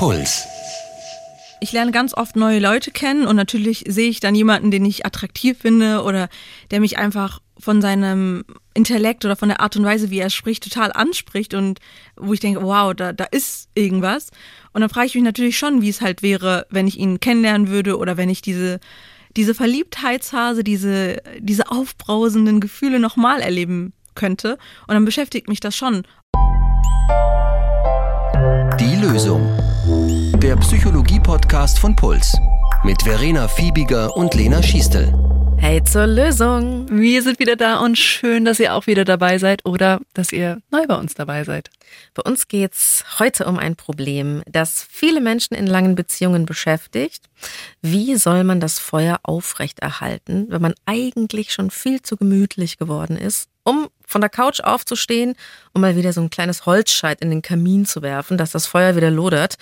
Puls. Ich lerne ganz oft neue Leute kennen und natürlich sehe ich dann jemanden, den ich attraktiv finde oder der mich einfach von seinem Intellekt oder von der Art und Weise, wie er spricht, total anspricht und wo ich denke, wow, da, da ist irgendwas. Und dann frage ich mich natürlich schon, wie es halt wäre, wenn ich ihn kennenlernen würde oder wenn ich diese, diese Verliebtheitsphase, diese, diese aufbrausenden Gefühle nochmal erleben könnte. Und dann beschäftigt mich das schon. Die Lösung. Der Psychologie-Podcast von Puls. Mit Verena Fiebiger und Lena Schiestel. Hey zur Lösung. Wir sind wieder da und schön, dass ihr auch wieder dabei seid oder dass ihr neu bei uns dabei seid. Bei uns geht's heute um ein Problem, das viele Menschen in langen Beziehungen beschäftigt. Wie soll man das Feuer aufrechterhalten, wenn man eigentlich schon viel zu gemütlich geworden ist, um von der Couch aufzustehen und mal wieder so ein kleines Holzscheit in den Kamin zu werfen, dass das Feuer wieder lodert?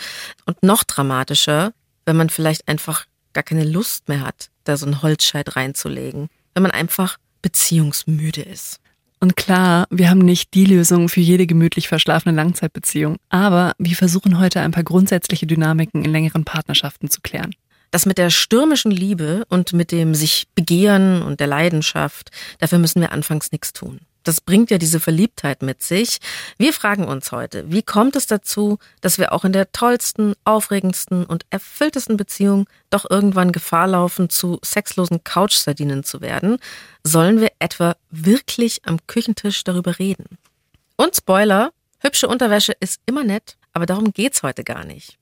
Und noch dramatischer, wenn man vielleicht einfach gar keine Lust mehr hat, da so einen Holzscheit reinzulegen, wenn man einfach beziehungsmüde ist. Und klar, wir haben nicht die Lösung für jede gemütlich verschlafene Langzeitbeziehung, aber wir versuchen heute ein paar grundsätzliche Dynamiken in längeren Partnerschaften zu klären. Das mit der stürmischen Liebe und mit dem sich begehren und der Leidenschaft, dafür müssen wir anfangs nichts tun. Das bringt ja diese Verliebtheit mit sich. Wir fragen uns heute, wie kommt es dazu, dass wir auch in der tollsten, aufregendsten und erfülltesten Beziehung doch irgendwann Gefahr laufen, zu sexlosen Couchsardinen zu werden? Sollen wir etwa wirklich am Küchentisch darüber reden? Und Spoiler, hübsche Unterwäsche ist immer nett, aber darum geht's heute gar nicht.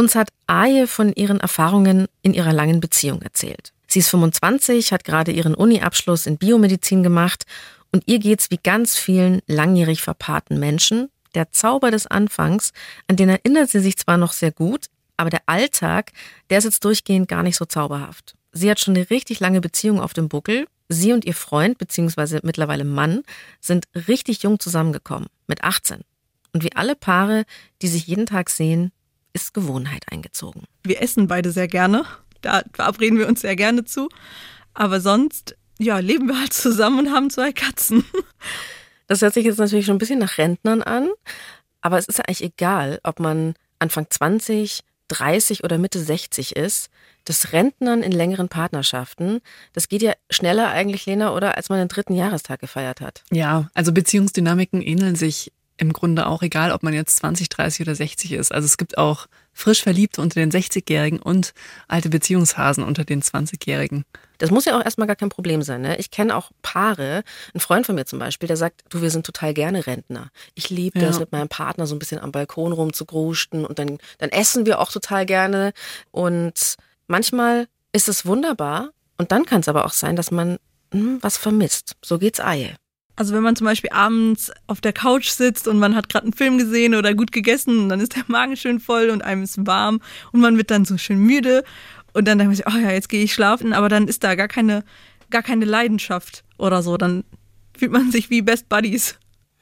Uns hat Aje von ihren Erfahrungen in ihrer langen Beziehung erzählt. Sie ist 25, hat gerade ihren Uni-Abschluss in Biomedizin gemacht und ihr geht's wie ganz vielen langjährig verpaarten Menschen. Der Zauber des Anfangs, an den erinnert sie sich zwar noch sehr gut, aber der Alltag, der ist jetzt durchgehend gar nicht so zauberhaft. Sie hat schon eine richtig lange Beziehung auf dem Buckel. Sie und ihr Freund, beziehungsweise mittlerweile Mann, sind richtig jung zusammengekommen, mit 18. Und wie alle Paare, die sich jeden Tag sehen, ist Gewohnheit eingezogen. Wir essen beide sehr gerne. Da verabreden wir uns sehr gerne zu. Aber sonst ja, leben wir halt zusammen und haben zwei Katzen. Das hört sich jetzt natürlich schon ein bisschen nach Rentnern an, aber es ist ja eigentlich egal, ob man Anfang 20, 30 oder Mitte 60 ist. Das Rentnern in längeren Partnerschaften, das geht ja schneller eigentlich, Lena, oder als man den dritten Jahrestag gefeiert hat. Ja, also Beziehungsdynamiken ähneln sich im Grunde auch egal, ob man jetzt 20, 30 oder 60 ist. Also es gibt auch frisch Verliebte unter den 60-Jährigen und alte Beziehungshasen unter den 20-Jährigen. Das muss ja auch erstmal gar kein Problem sein. Ne? Ich kenne auch Paare, ein Freund von mir zum Beispiel, der sagt, du, wir sind total gerne Rentner. Ich liebe ja. das, mit meinem Partner so ein bisschen am Balkon rumzugruschen und dann, dann essen wir auch total gerne. Und manchmal ist es wunderbar und dann kann es aber auch sein, dass man hm, was vermisst. So geht's Eie. Also wenn man zum Beispiel abends auf der Couch sitzt und man hat gerade einen Film gesehen oder gut gegessen, dann ist der Magen schön voll und einem ist warm und man wird dann so schön müde und dann denkt man sich, oh ja, jetzt gehe ich schlafen, aber dann ist da gar keine, gar keine Leidenschaft oder so. Dann fühlt man sich wie Best Buddies.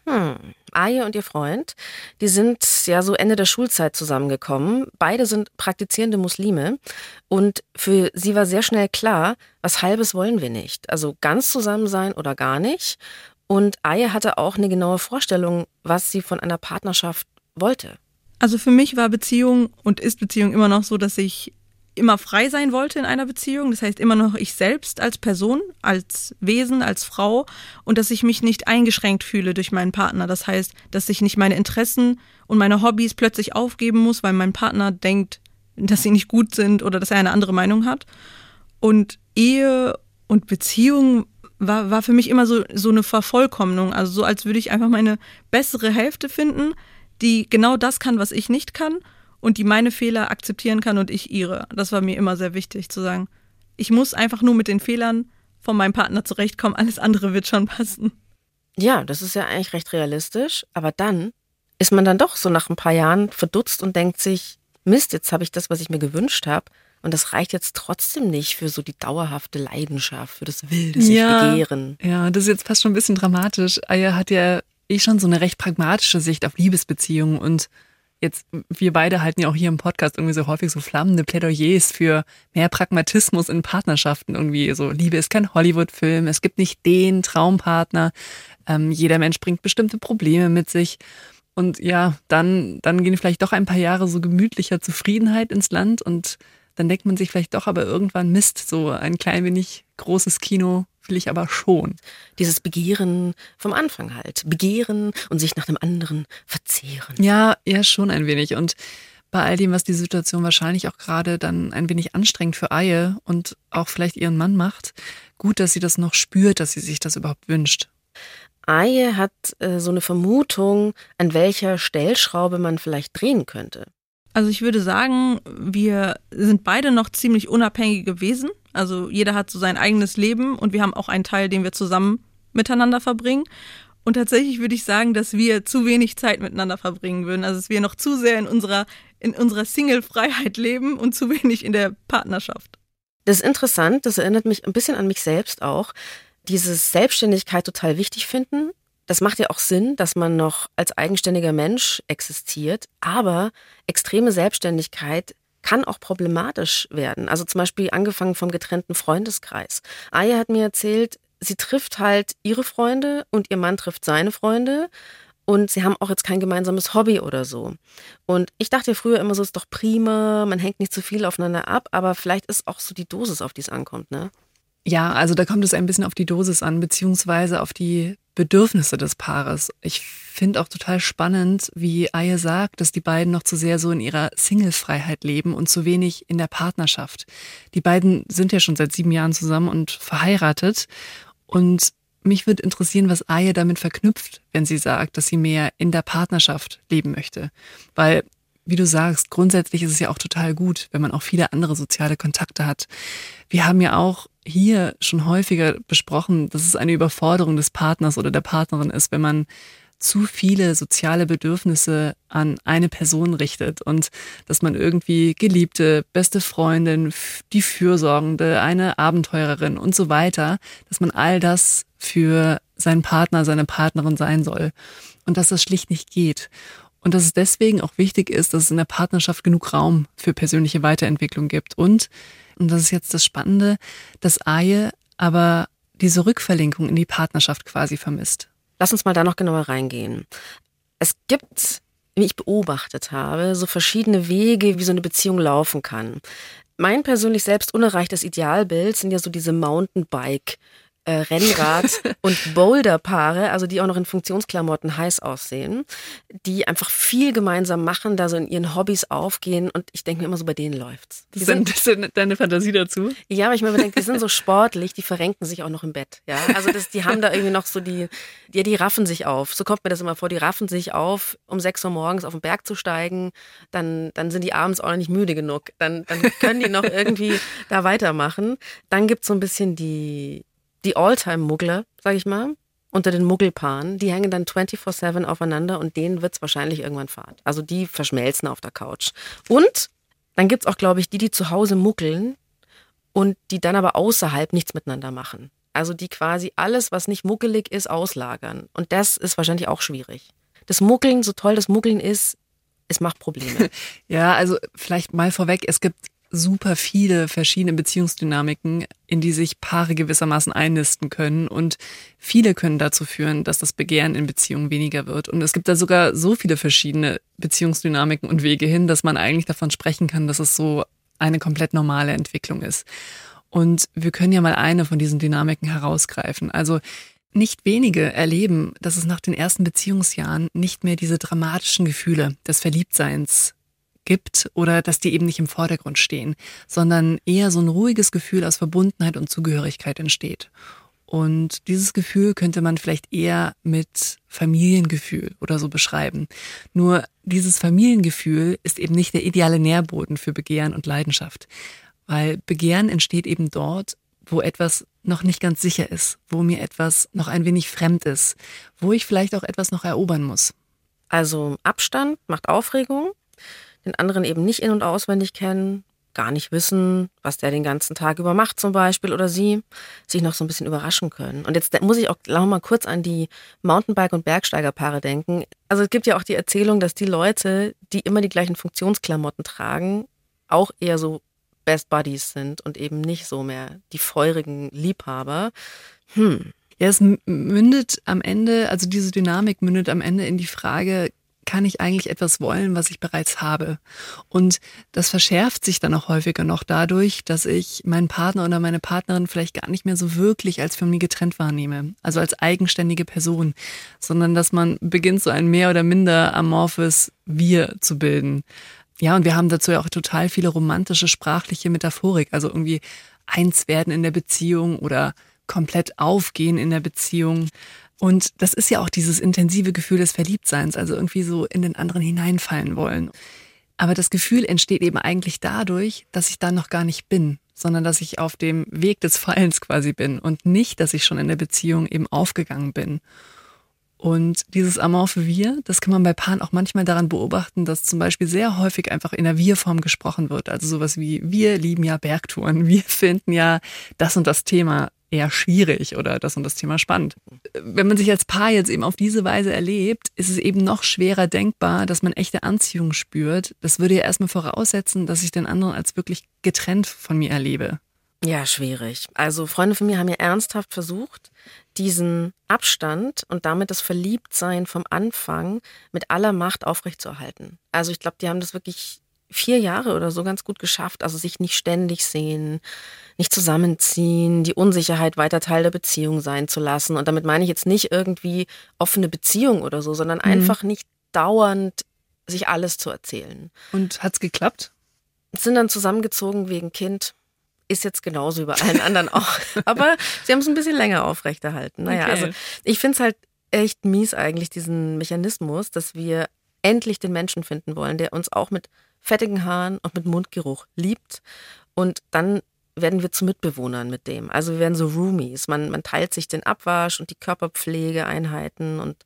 Hm. Aje und ihr Freund, die sind ja so Ende der Schulzeit zusammengekommen. Beide sind praktizierende Muslime und für sie war sehr schnell klar, was halbes wollen wir nicht. Also ganz zusammen sein oder gar nicht. Und Aje hatte auch eine genaue Vorstellung, was sie von einer Partnerschaft wollte. Also für mich war Beziehung und ist Beziehung immer noch so, dass ich immer frei sein wollte in einer Beziehung. Das heißt immer noch ich selbst als Person, als Wesen, als Frau und dass ich mich nicht eingeschränkt fühle durch meinen Partner. Das heißt, dass ich nicht meine Interessen und meine Hobbys plötzlich aufgeben muss, weil mein Partner denkt, dass sie nicht gut sind oder dass er eine andere Meinung hat. Und Ehe und Beziehung war, war für mich immer so, so eine Vervollkommnung. Also so, als würde ich einfach meine bessere Hälfte finden, die genau das kann, was ich nicht kann und die meine Fehler akzeptieren kann und ich ihre. Das war mir immer sehr wichtig zu sagen. Ich muss einfach nur mit den Fehlern von meinem Partner zurechtkommen, alles andere wird schon passen. Ja, das ist ja eigentlich recht realistisch, aber dann ist man dann doch so nach ein paar Jahren verdutzt und denkt sich, Mist, jetzt habe ich das, was ich mir gewünscht habe. Und das reicht jetzt trotzdem nicht für so die dauerhafte Leidenschaft, für das wilde sich ja, begehren. Ja, das ist jetzt fast schon ein bisschen dramatisch. Aya hat ja eh schon so eine recht pragmatische Sicht auf Liebesbeziehungen und jetzt, wir beide halten ja auch hier im Podcast irgendwie so häufig so flammende Plädoyers für mehr Pragmatismus in Partnerschaften irgendwie. So, Liebe ist kein Hollywood-Film, es gibt nicht den Traumpartner, ähm, jeder Mensch bringt bestimmte Probleme mit sich. Und ja, dann, dann gehen vielleicht doch ein paar Jahre so gemütlicher Zufriedenheit ins Land und dann denkt man sich vielleicht doch aber irgendwann Mist, so ein klein wenig großes Kino will ich aber schon. Dieses Begehren vom Anfang halt. Begehren und sich nach dem anderen verzehren. Ja, ja, schon ein wenig. Und bei all dem, was die Situation wahrscheinlich auch gerade dann ein wenig anstrengend für Eie und auch vielleicht ihren Mann macht, gut, dass sie das noch spürt, dass sie sich das überhaupt wünscht. Aie hat äh, so eine Vermutung, an welcher Stellschraube man vielleicht drehen könnte. Also ich würde sagen, wir sind beide noch ziemlich unabhängige Wesen. Also jeder hat so sein eigenes Leben und wir haben auch einen Teil, den wir zusammen miteinander verbringen. Und tatsächlich würde ich sagen, dass wir zu wenig Zeit miteinander verbringen würden. Also dass wir noch zu sehr in unserer, in unserer Single-Freiheit leben und zu wenig in der Partnerschaft. Das ist interessant, das erinnert mich ein bisschen an mich selbst auch dieses Selbstständigkeit total wichtig finden. Das macht ja auch Sinn, dass man noch als eigenständiger Mensch existiert, aber extreme Selbstständigkeit kann auch problematisch werden. Also zum Beispiel angefangen vom getrennten Freundeskreis. Aya hat mir erzählt, sie trifft halt ihre Freunde und ihr Mann trifft seine Freunde und sie haben auch jetzt kein gemeinsames Hobby oder so. Und ich dachte früher immer so, ist doch prima, man hängt nicht zu viel aufeinander ab, aber vielleicht ist auch so die Dosis, auf die es ankommt, ne? Ja, also da kommt es ein bisschen auf die Dosis an, beziehungsweise auf die Bedürfnisse des Paares. Ich finde auch total spannend, wie Aye sagt, dass die beiden noch zu sehr so in ihrer Single-Freiheit leben und zu wenig in der Partnerschaft. Die beiden sind ja schon seit sieben Jahren zusammen und verheiratet. Und mich würde interessieren, was Aye damit verknüpft, wenn sie sagt, dass sie mehr in der Partnerschaft leben möchte. Weil wie du sagst, grundsätzlich ist es ja auch total gut, wenn man auch viele andere soziale Kontakte hat. Wir haben ja auch hier schon häufiger besprochen, dass es eine Überforderung des Partners oder der Partnerin ist, wenn man zu viele soziale Bedürfnisse an eine Person richtet und dass man irgendwie Geliebte, beste Freundin, die Fürsorgende, eine Abenteurerin und so weiter, dass man all das für seinen Partner, seine Partnerin sein soll und dass das schlicht nicht geht. Und dass es deswegen auch wichtig ist, dass es in der Partnerschaft genug Raum für persönliche Weiterentwicklung gibt und und das ist jetzt das Spannende, dass Aje aber diese Rückverlinkung in die Partnerschaft quasi vermisst. Lass uns mal da noch genauer reingehen. Es gibt, wie ich beobachtet habe, so verschiedene Wege, wie so eine Beziehung laufen kann. Mein persönlich selbst unerreichtes Idealbild sind ja so diese Mountainbike äh, Rennrad- und Boulderpaare, also die auch noch in Funktionsklamotten heiß aussehen, die einfach viel gemeinsam machen, da so in ihren Hobbys aufgehen und ich denke mir immer so, bei denen läuft's. Die sind, das ist deine Fantasie dazu? Ja, aber ich mir denke, die sind so sportlich, die verrenken sich auch noch im Bett. Ja, also das, die haben da irgendwie noch so die, ja, die raffen sich auf. So kommt mir das immer vor. Die raffen sich auf, um sechs Uhr morgens auf den Berg zu steigen. Dann, dann sind die abends auch noch nicht müde genug. Dann, dann können die noch irgendwie da weitermachen. Dann gibt's so ein bisschen die, die Alltime-Muggler, sag ich mal, unter den Muggelpaaren, die hängen dann 24-7 aufeinander und denen wird's wahrscheinlich irgendwann fad. Also die verschmelzen auf der Couch. Und dann gibt's auch, glaube ich, die, die zu Hause muggeln und die dann aber außerhalb nichts miteinander machen. Also die quasi alles, was nicht muggelig ist, auslagern. Und das ist wahrscheinlich auch schwierig. Das Muggeln, so toll das Muggeln ist, es macht Probleme. ja, also vielleicht mal vorweg, es gibt super viele verschiedene Beziehungsdynamiken, in die sich Paare gewissermaßen einnisten können. Und viele können dazu führen, dass das Begehren in Beziehungen weniger wird. Und es gibt da sogar so viele verschiedene Beziehungsdynamiken und Wege hin, dass man eigentlich davon sprechen kann, dass es so eine komplett normale Entwicklung ist. Und wir können ja mal eine von diesen Dynamiken herausgreifen. Also nicht wenige erleben, dass es nach den ersten Beziehungsjahren nicht mehr diese dramatischen Gefühle des Verliebtseins gibt oder dass die eben nicht im Vordergrund stehen, sondern eher so ein ruhiges Gefühl aus Verbundenheit und Zugehörigkeit entsteht. Und dieses Gefühl könnte man vielleicht eher mit Familiengefühl oder so beschreiben. Nur dieses Familiengefühl ist eben nicht der ideale Nährboden für Begehren und Leidenschaft, weil Begehren entsteht eben dort, wo etwas noch nicht ganz sicher ist, wo mir etwas noch ein wenig fremd ist, wo ich vielleicht auch etwas noch erobern muss. Also Abstand macht Aufregung, den anderen eben nicht in- und auswendig kennen, gar nicht wissen, was der den ganzen Tag über macht zum Beispiel oder sie, sich noch so ein bisschen überraschen können. Und jetzt muss ich auch noch mal kurz an die Mountainbike- und Bergsteigerpaare denken. Also es gibt ja auch die Erzählung, dass die Leute, die immer die gleichen Funktionsklamotten tragen, auch eher so Best Buddies sind und eben nicht so mehr die feurigen Liebhaber. Hm. Ja, es mündet am Ende, also diese Dynamik mündet am Ende in die Frage, kann ich eigentlich etwas wollen, was ich bereits habe? Und das verschärft sich dann auch häufiger noch dadurch, dass ich meinen Partner oder meine Partnerin vielleicht gar nicht mehr so wirklich als von mir getrennt wahrnehme, also als eigenständige Person, sondern dass man beginnt, so ein mehr oder minder amorphes Wir zu bilden. Ja, und wir haben dazu ja auch total viele romantische sprachliche Metaphorik, also irgendwie eins werden in der Beziehung oder komplett aufgehen in der Beziehung. Und das ist ja auch dieses intensive Gefühl des Verliebtseins, also irgendwie so in den anderen hineinfallen wollen. Aber das Gefühl entsteht eben eigentlich dadurch, dass ich da noch gar nicht bin, sondern dass ich auf dem Weg des Fallens quasi bin und nicht, dass ich schon in der Beziehung eben aufgegangen bin. Und dieses amorphe Wir, das kann man bei Paaren auch manchmal daran beobachten, dass zum Beispiel sehr häufig einfach in der Wir-Form gesprochen wird. Also sowas wie, wir lieben ja Bergtouren, wir finden ja das und das Thema eher schwierig oder das und das Thema spannend. Wenn man sich als Paar jetzt eben auf diese Weise erlebt, ist es eben noch schwerer denkbar, dass man echte Anziehung spürt. Das würde ja erstmal voraussetzen, dass ich den anderen als wirklich getrennt von mir erlebe. Ja, schwierig. Also Freunde von mir haben ja ernsthaft versucht, diesen Abstand und damit das Verliebtsein vom Anfang mit aller Macht aufrechtzuerhalten. Also ich glaube, die haben das wirklich vier Jahre oder so ganz gut geschafft. Also sich nicht ständig sehen, nicht zusammenziehen, die Unsicherheit weiter Teil der Beziehung sein zu lassen. Und damit meine ich jetzt nicht irgendwie offene Beziehung oder so, sondern mhm. einfach nicht dauernd sich alles zu erzählen. Und hat's geklappt? Sind dann zusammengezogen wegen Kind ist jetzt genauso wie bei allen anderen auch. Aber sie haben es ein bisschen länger aufrechterhalten. Naja, okay. also ich finde es halt echt mies eigentlich, diesen Mechanismus, dass wir endlich den Menschen finden wollen, der uns auch mit fettigen Haaren und mit Mundgeruch liebt. Und dann werden wir zu Mitbewohnern mit dem. Also wir werden so Roomies. Man, man teilt sich den Abwasch und die Körperpflegeeinheiten und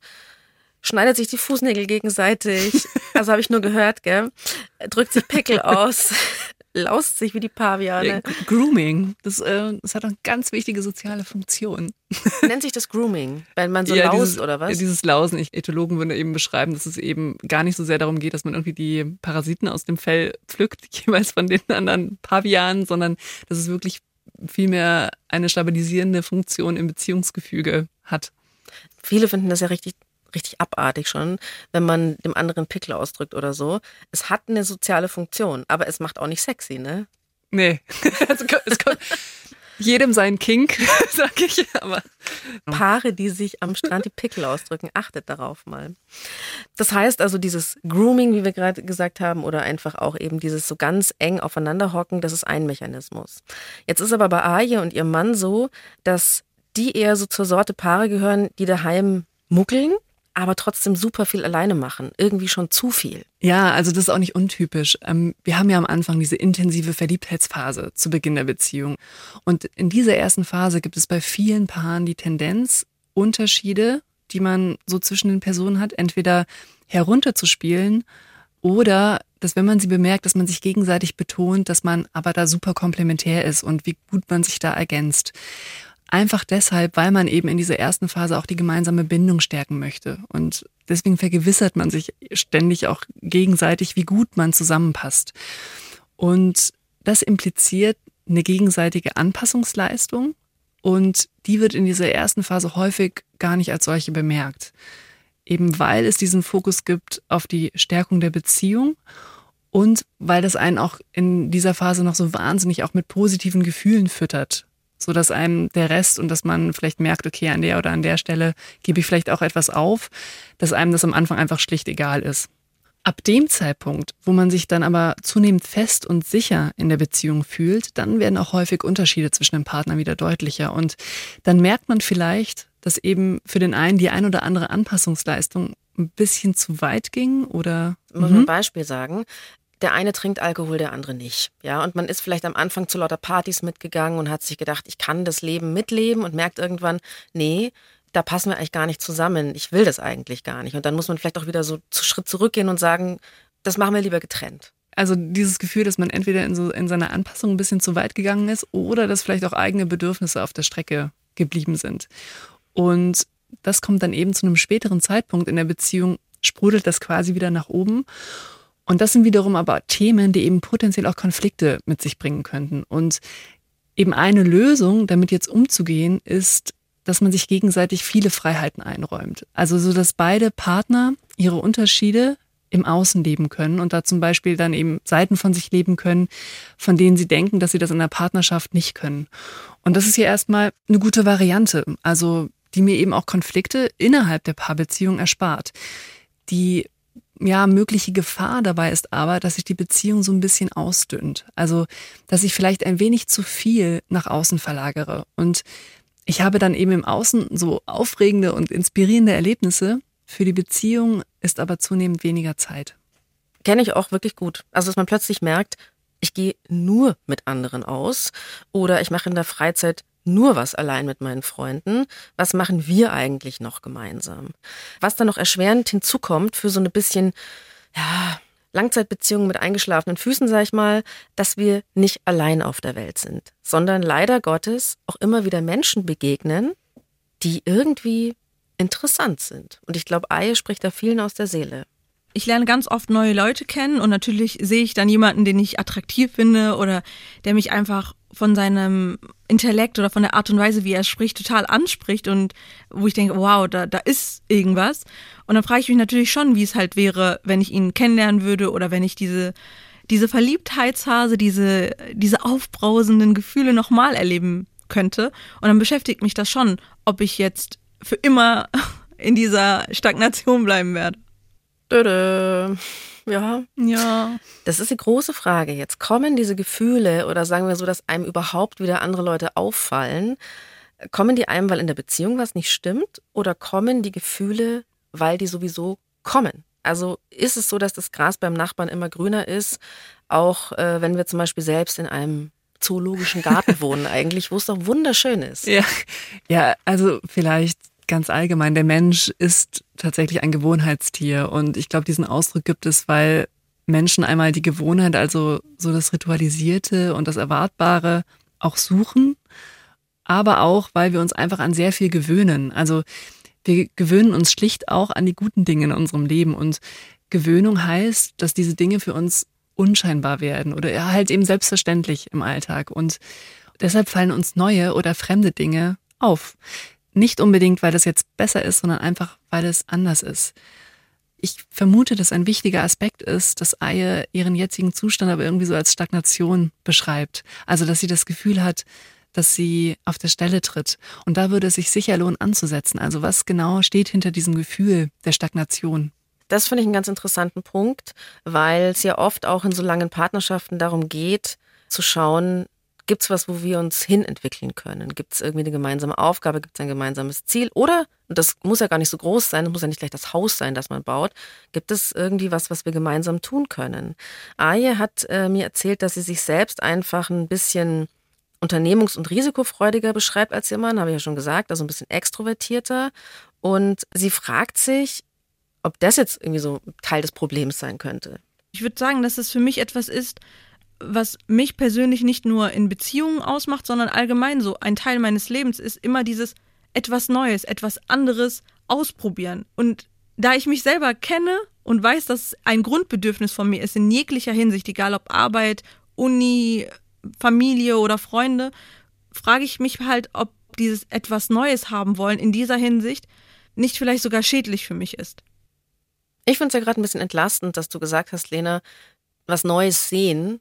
schneidet sich die Fußnägel gegenseitig. Also habe ich nur gehört, gell? Drückt sich Pickel aus, laust sich wie die Paviane. Grooming, das, äh, das hat eine ganz wichtige soziale Funktion. Nennt sich das Grooming, wenn man so ja, laust dieses, oder was? Ja, dieses Lausen. Ich, Ethologen würden eben beschreiben, dass es eben gar nicht so sehr darum geht, dass man irgendwie die Parasiten aus dem Fell pflückt, jeweils von den anderen Pavianen, sondern dass es wirklich vielmehr eine stabilisierende Funktion im Beziehungsgefüge hat. Viele finden das ja richtig richtig abartig schon, wenn man dem anderen Pickel ausdrückt oder so. Es hat eine soziale Funktion, aber es macht auch nicht sexy, ne? Nee. Also, es kommt, jedem sein Kink, sag ich, aber. Paare, die sich am Strand die Pickel ausdrücken, achtet darauf mal. Das heißt also, dieses Grooming, wie wir gerade gesagt haben, oder einfach auch eben dieses so ganz eng aufeinander hocken, das ist ein Mechanismus. Jetzt ist aber bei Aje und ihrem Mann so, dass die eher so zur Sorte Paare gehören, die daheim muckeln aber trotzdem super viel alleine machen. Irgendwie schon zu viel. Ja, also das ist auch nicht untypisch. Ähm, wir haben ja am Anfang diese intensive Verliebtheitsphase zu Beginn der Beziehung. Und in dieser ersten Phase gibt es bei vielen Paaren die Tendenz, Unterschiede, die man so zwischen den Personen hat, entweder herunterzuspielen oder dass wenn man sie bemerkt, dass man sich gegenseitig betont, dass man aber da super komplementär ist und wie gut man sich da ergänzt. Einfach deshalb, weil man eben in dieser ersten Phase auch die gemeinsame Bindung stärken möchte. Und deswegen vergewissert man sich ständig auch gegenseitig, wie gut man zusammenpasst. Und das impliziert eine gegenseitige Anpassungsleistung. Und die wird in dieser ersten Phase häufig gar nicht als solche bemerkt. Eben weil es diesen Fokus gibt auf die Stärkung der Beziehung und weil das einen auch in dieser Phase noch so wahnsinnig auch mit positiven Gefühlen füttert so dass einem der Rest und dass man vielleicht merkt, okay, an der oder an der Stelle gebe ich vielleicht auch etwas auf, dass einem das am Anfang einfach schlicht egal ist. Ab dem Zeitpunkt, wo man sich dann aber zunehmend fest und sicher in der Beziehung fühlt, dann werden auch häufig Unterschiede zwischen den Partnern wieder deutlicher. Und dann merkt man vielleicht, dass eben für den einen die ein oder andere Anpassungsleistung ein bisschen zu weit ging oder. Ich muss mhm. ein Beispiel sagen der eine trinkt Alkohol, der andere nicht. Ja, und man ist vielleicht am Anfang zu lauter Partys mitgegangen und hat sich gedacht, ich kann das Leben mitleben und merkt irgendwann, nee, da passen wir eigentlich gar nicht zusammen. Ich will das eigentlich gar nicht. Und dann muss man vielleicht auch wieder so zu Schritt zurückgehen und sagen, das machen wir lieber getrennt. Also dieses Gefühl, dass man entweder in, so, in seiner Anpassung ein bisschen zu weit gegangen ist oder dass vielleicht auch eigene Bedürfnisse auf der Strecke geblieben sind. Und das kommt dann eben zu einem späteren Zeitpunkt in der Beziehung, sprudelt das quasi wieder nach oben. Und das sind wiederum aber Themen, die eben potenziell auch Konflikte mit sich bringen könnten. Und eben eine Lösung, damit jetzt umzugehen, ist, dass man sich gegenseitig viele Freiheiten einräumt. Also so, dass beide Partner ihre Unterschiede im Außen leben können und da zum Beispiel dann eben Seiten von sich leben können, von denen sie denken, dass sie das in der Partnerschaft nicht können. Und das ist ja erstmal eine gute Variante, also die mir eben auch Konflikte innerhalb der Paarbeziehung erspart. Die ja, mögliche Gefahr dabei ist aber, dass sich die Beziehung so ein bisschen ausdünnt. Also, dass ich vielleicht ein wenig zu viel nach außen verlagere. Und ich habe dann eben im Außen so aufregende und inspirierende Erlebnisse. Für die Beziehung ist aber zunehmend weniger Zeit. Kenne ich auch wirklich gut. Also, dass man plötzlich merkt, ich gehe nur mit anderen aus oder ich mache in der Freizeit nur was allein mit meinen Freunden. Was machen wir eigentlich noch gemeinsam? Was dann noch erschwerend hinzukommt für so eine bisschen, ja, Langzeitbeziehungen mit eingeschlafenen Füßen, sag ich mal, dass wir nicht allein auf der Welt sind, sondern leider Gottes auch immer wieder Menschen begegnen, die irgendwie interessant sind. Und ich glaube, Eie spricht da vielen aus der Seele ich lerne ganz oft neue Leute kennen und natürlich sehe ich dann jemanden, den ich attraktiv finde oder der mich einfach von seinem Intellekt oder von der Art und Weise, wie er spricht, total anspricht und wo ich denke, wow, da, da ist irgendwas. Und dann frage ich mich natürlich schon, wie es halt wäre, wenn ich ihn kennenlernen würde oder wenn ich diese, diese Verliebtheitsphase, diese, diese aufbrausenden Gefühle nochmal erleben könnte. Und dann beschäftigt mich das schon, ob ich jetzt für immer in dieser Stagnation bleiben werde. Dödö. Ja. Ja. Das ist die große Frage jetzt. Kommen diese Gefühle oder sagen wir so, dass einem überhaupt wieder andere Leute auffallen, kommen die einem, weil in der Beziehung was nicht stimmt oder kommen die Gefühle, weil die sowieso kommen? Also ist es so, dass das Gras beim Nachbarn immer grüner ist, auch äh, wenn wir zum Beispiel selbst in einem zoologischen Garten wohnen eigentlich, wo es doch wunderschön ist. Ja, ja also vielleicht ganz allgemein, der Mensch ist tatsächlich ein Gewohnheitstier und ich glaube, diesen Ausdruck gibt es, weil Menschen einmal die Gewohnheit, also so das Ritualisierte und das Erwartbare auch suchen, aber auch, weil wir uns einfach an sehr viel gewöhnen. Also wir gewöhnen uns schlicht auch an die guten Dinge in unserem Leben und Gewöhnung heißt, dass diese Dinge für uns unscheinbar werden oder halt eben selbstverständlich im Alltag und deshalb fallen uns neue oder fremde Dinge auf. Nicht unbedingt, weil das jetzt besser ist, sondern einfach, weil es anders ist. Ich vermute, dass ein wichtiger Aspekt ist, dass Aie ihren jetzigen Zustand aber irgendwie so als Stagnation beschreibt. Also, dass sie das Gefühl hat, dass sie auf der Stelle tritt. Und da würde es sich sicher lohnen anzusetzen. Also, was genau steht hinter diesem Gefühl der Stagnation? Das finde ich einen ganz interessanten Punkt, weil es ja oft auch in so langen Partnerschaften darum geht, zu schauen, Gibt es was, wo wir uns hinentwickeln können? Gibt es irgendwie eine gemeinsame Aufgabe? Gibt es ein gemeinsames Ziel? Oder, und das muss ja gar nicht so groß sein, das muss ja nicht gleich das Haus sein, das man baut, gibt es irgendwie was, was wir gemeinsam tun können? Aje hat äh, mir erzählt, dass sie sich selbst einfach ein bisschen unternehmungs- und risikofreudiger beschreibt als ihr Mann, habe ich ja schon gesagt, also ein bisschen extrovertierter. Und sie fragt sich, ob das jetzt irgendwie so Teil des Problems sein könnte. Ich würde sagen, dass es für mich etwas ist, was mich persönlich nicht nur in Beziehungen ausmacht, sondern allgemein so ein Teil meines Lebens ist immer dieses etwas Neues, etwas anderes ausprobieren. Und da ich mich selber kenne und weiß, dass ein Grundbedürfnis von mir ist in jeglicher Hinsicht, egal ob Arbeit, Uni, Familie oder Freunde, frage ich mich halt, ob dieses etwas Neues haben wollen in dieser Hinsicht nicht vielleicht sogar schädlich für mich ist. Ich finde es ja gerade ein bisschen entlastend, dass du gesagt hast, Lena, was Neues sehen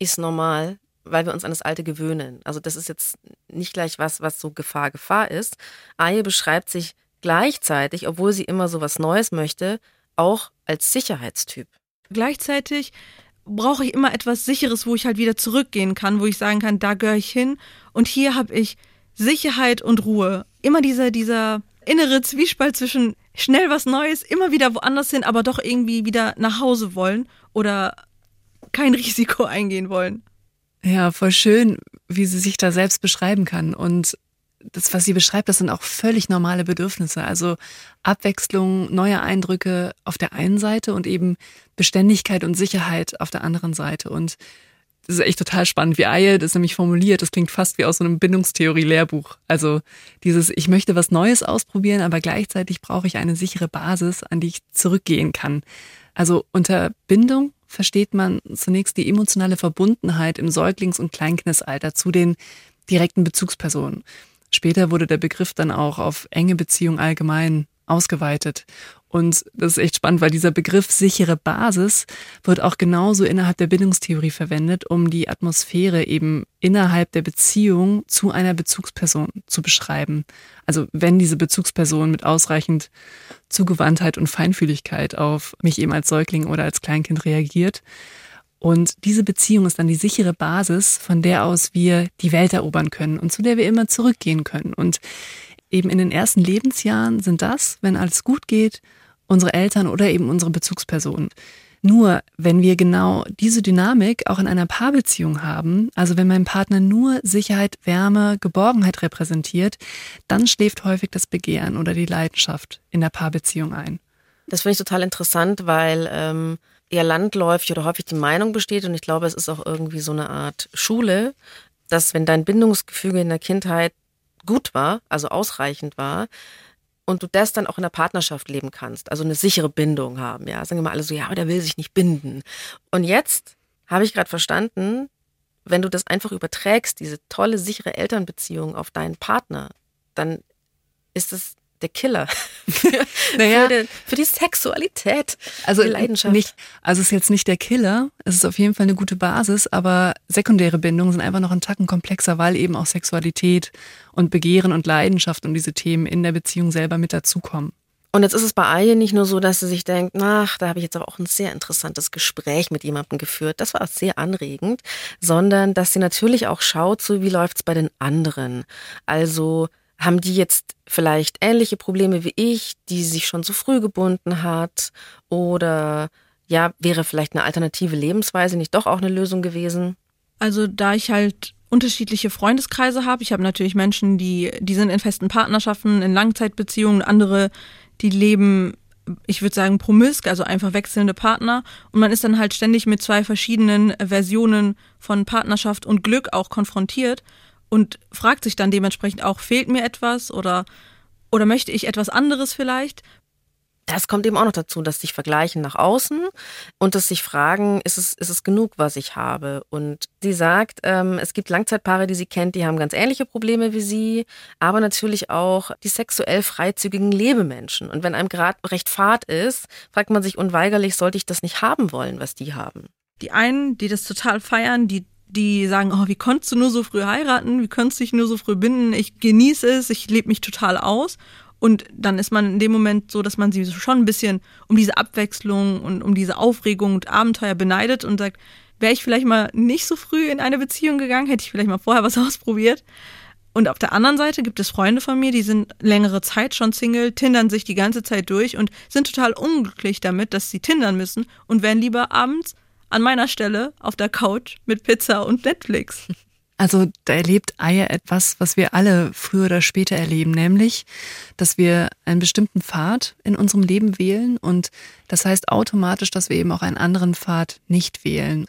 ist normal, weil wir uns an das Alte gewöhnen. Also das ist jetzt nicht gleich was, was so Gefahr, Gefahr ist. Aye beschreibt sich gleichzeitig, obwohl sie immer so was Neues möchte, auch als Sicherheitstyp. Gleichzeitig brauche ich immer etwas Sicheres, wo ich halt wieder zurückgehen kann, wo ich sagen kann, da gehöre ich hin. Und hier habe ich Sicherheit und Ruhe. Immer dieser, dieser innere Zwiespalt zwischen schnell was Neues, immer wieder woanders hin, aber doch irgendwie wieder nach Hause wollen oder kein Risiko eingehen wollen. Ja, voll schön, wie sie sich da selbst beschreiben kann. Und das, was sie beschreibt, das sind auch völlig normale Bedürfnisse. Also Abwechslung, neue Eindrücke auf der einen Seite und eben Beständigkeit und Sicherheit auf der anderen Seite. Und das ist echt total spannend, wie Eie das nämlich formuliert. Das klingt fast wie aus so einem Bindungstheorie-Lehrbuch. Also dieses, ich möchte was Neues ausprobieren, aber gleichzeitig brauche ich eine sichere Basis, an die ich zurückgehen kann. Also unter Bindung versteht man zunächst die emotionale Verbundenheit im Säuglings- und Kleinkindalter zu den direkten Bezugspersonen. Später wurde der Begriff dann auch auf enge Beziehungen allgemein ausgeweitet. Und das ist echt spannend, weil dieser Begriff sichere Basis wird auch genauso innerhalb der Bindungstheorie verwendet, um die Atmosphäre eben innerhalb der Beziehung zu einer Bezugsperson zu beschreiben. Also wenn diese Bezugsperson mit ausreichend Zugewandtheit und Feinfühligkeit auf mich eben als Säugling oder als Kleinkind reagiert. Und diese Beziehung ist dann die sichere Basis, von der aus wir die Welt erobern können und zu der wir immer zurückgehen können. Und eben in den ersten Lebensjahren sind das, wenn alles gut geht, unsere Eltern oder eben unsere Bezugspersonen. Nur wenn wir genau diese Dynamik auch in einer Paarbeziehung haben, also wenn mein Partner nur Sicherheit, Wärme, Geborgenheit repräsentiert, dann schläft häufig das Begehren oder die Leidenschaft in der Paarbeziehung ein. Das finde ich total interessant, weil ähm, eher landläufig oder häufig die Meinung besteht, und ich glaube, es ist auch irgendwie so eine Art Schule, dass wenn dein Bindungsgefüge in der Kindheit gut war, also ausreichend war, und du das dann auch in der Partnerschaft leben kannst, also eine sichere Bindung haben, ja. Sagen immer alle so, ja, aber der will sich nicht binden. Und jetzt habe ich gerade verstanden, wenn du das einfach überträgst, diese tolle, sichere Elternbeziehung auf deinen Partner, dann ist es der Killer für, naja, für, den, für, die Sexualität, also die Leidenschaft. Nicht, also es ist jetzt nicht der Killer, es ist auf jeden Fall eine gute Basis, aber sekundäre Bindungen sind einfach noch einen Tacken komplexer, weil eben auch Sexualität und Begehren und Leidenschaft und diese Themen in der Beziehung selber mit dazukommen. Und jetzt ist es bei Aye nicht nur so, dass sie sich denkt, ach, da habe ich jetzt aber auch ein sehr interessantes Gespräch mit jemandem geführt. Das war sehr anregend, sondern dass sie natürlich auch schaut, so wie läuft's bei den anderen. Also haben die jetzt vielleicht ähnliche Probleme wie ich, die sich schon zu früh gebunden hat? Oder ja, wäre vielleicht eine alternative Lebensweise nicht doch auch eine Lösung gewesen? Also da ich halt unterschiedliche Freundeskreise habe, ich habe natürlich Menschen, die, die sind in festen Partnerschaften, in Langzeitbeziehungen, andere, die leben, ich würde sagen, promisk, also einfach wechselnde Partner. Und man ist dann halt ständig mit zwei verschiedenen Versionen von Partnerschaft und Glück auch konfrontiert und fragt sich dann dementsprechend auch, fehlt mir etwas oder, oder möchte ich etwas anderes vielleicht? Das kommt eben auch noch dazu, dass sich vergleichen nach außen und dass sich fragen, ist es, ist es genug, was ich habe? Und sie sagt, ähm, es gibt Langzeitpaare, die sie kennt, die haben ganz ähnliche Probleme wie sie, aber natürlich auch die sexuell freizügigen Lebemenschen. Und wenn einem gerade recht fad ist, fragt man sich unweigerlich, sollte ich das nicht haben wollen, was die haben? Die einen, die das total feiern, die die sagen, oh, wie konntest du nur so früh heiraten, wie konntest du dich nur so früh binden, ich genieße es, ich lebe mich total aus. Und dann ist man in dem Moment so, dass man sie schon ein bisschen um diese Abwechslung und um diese Aufregung und Abenteuer beneidet und sagt, wäre ich vielleicht mal nicht so früh in eine Beziehung gegangen, hätte ich vielleicht mal vorher was ausprobiert. Und auf der anderen Seite gibt es Freunde von mir, die sind längere Zeit schon Single, tindern sich die ganze Zeit durch und sind total unglücklich damit, dass sie tindern müssen und wären lieber abends an meiner Stelle auf der Couch mit Pizza und Netflix. Also da erlebt Aya etwas, was wir alle früher oder später erleben, nämlich, dass wir einen bestimmten Pfad in unserem Leben wählen und das heißt automatisch, dass wir eben auch einen anderen Pfad nicht wählen.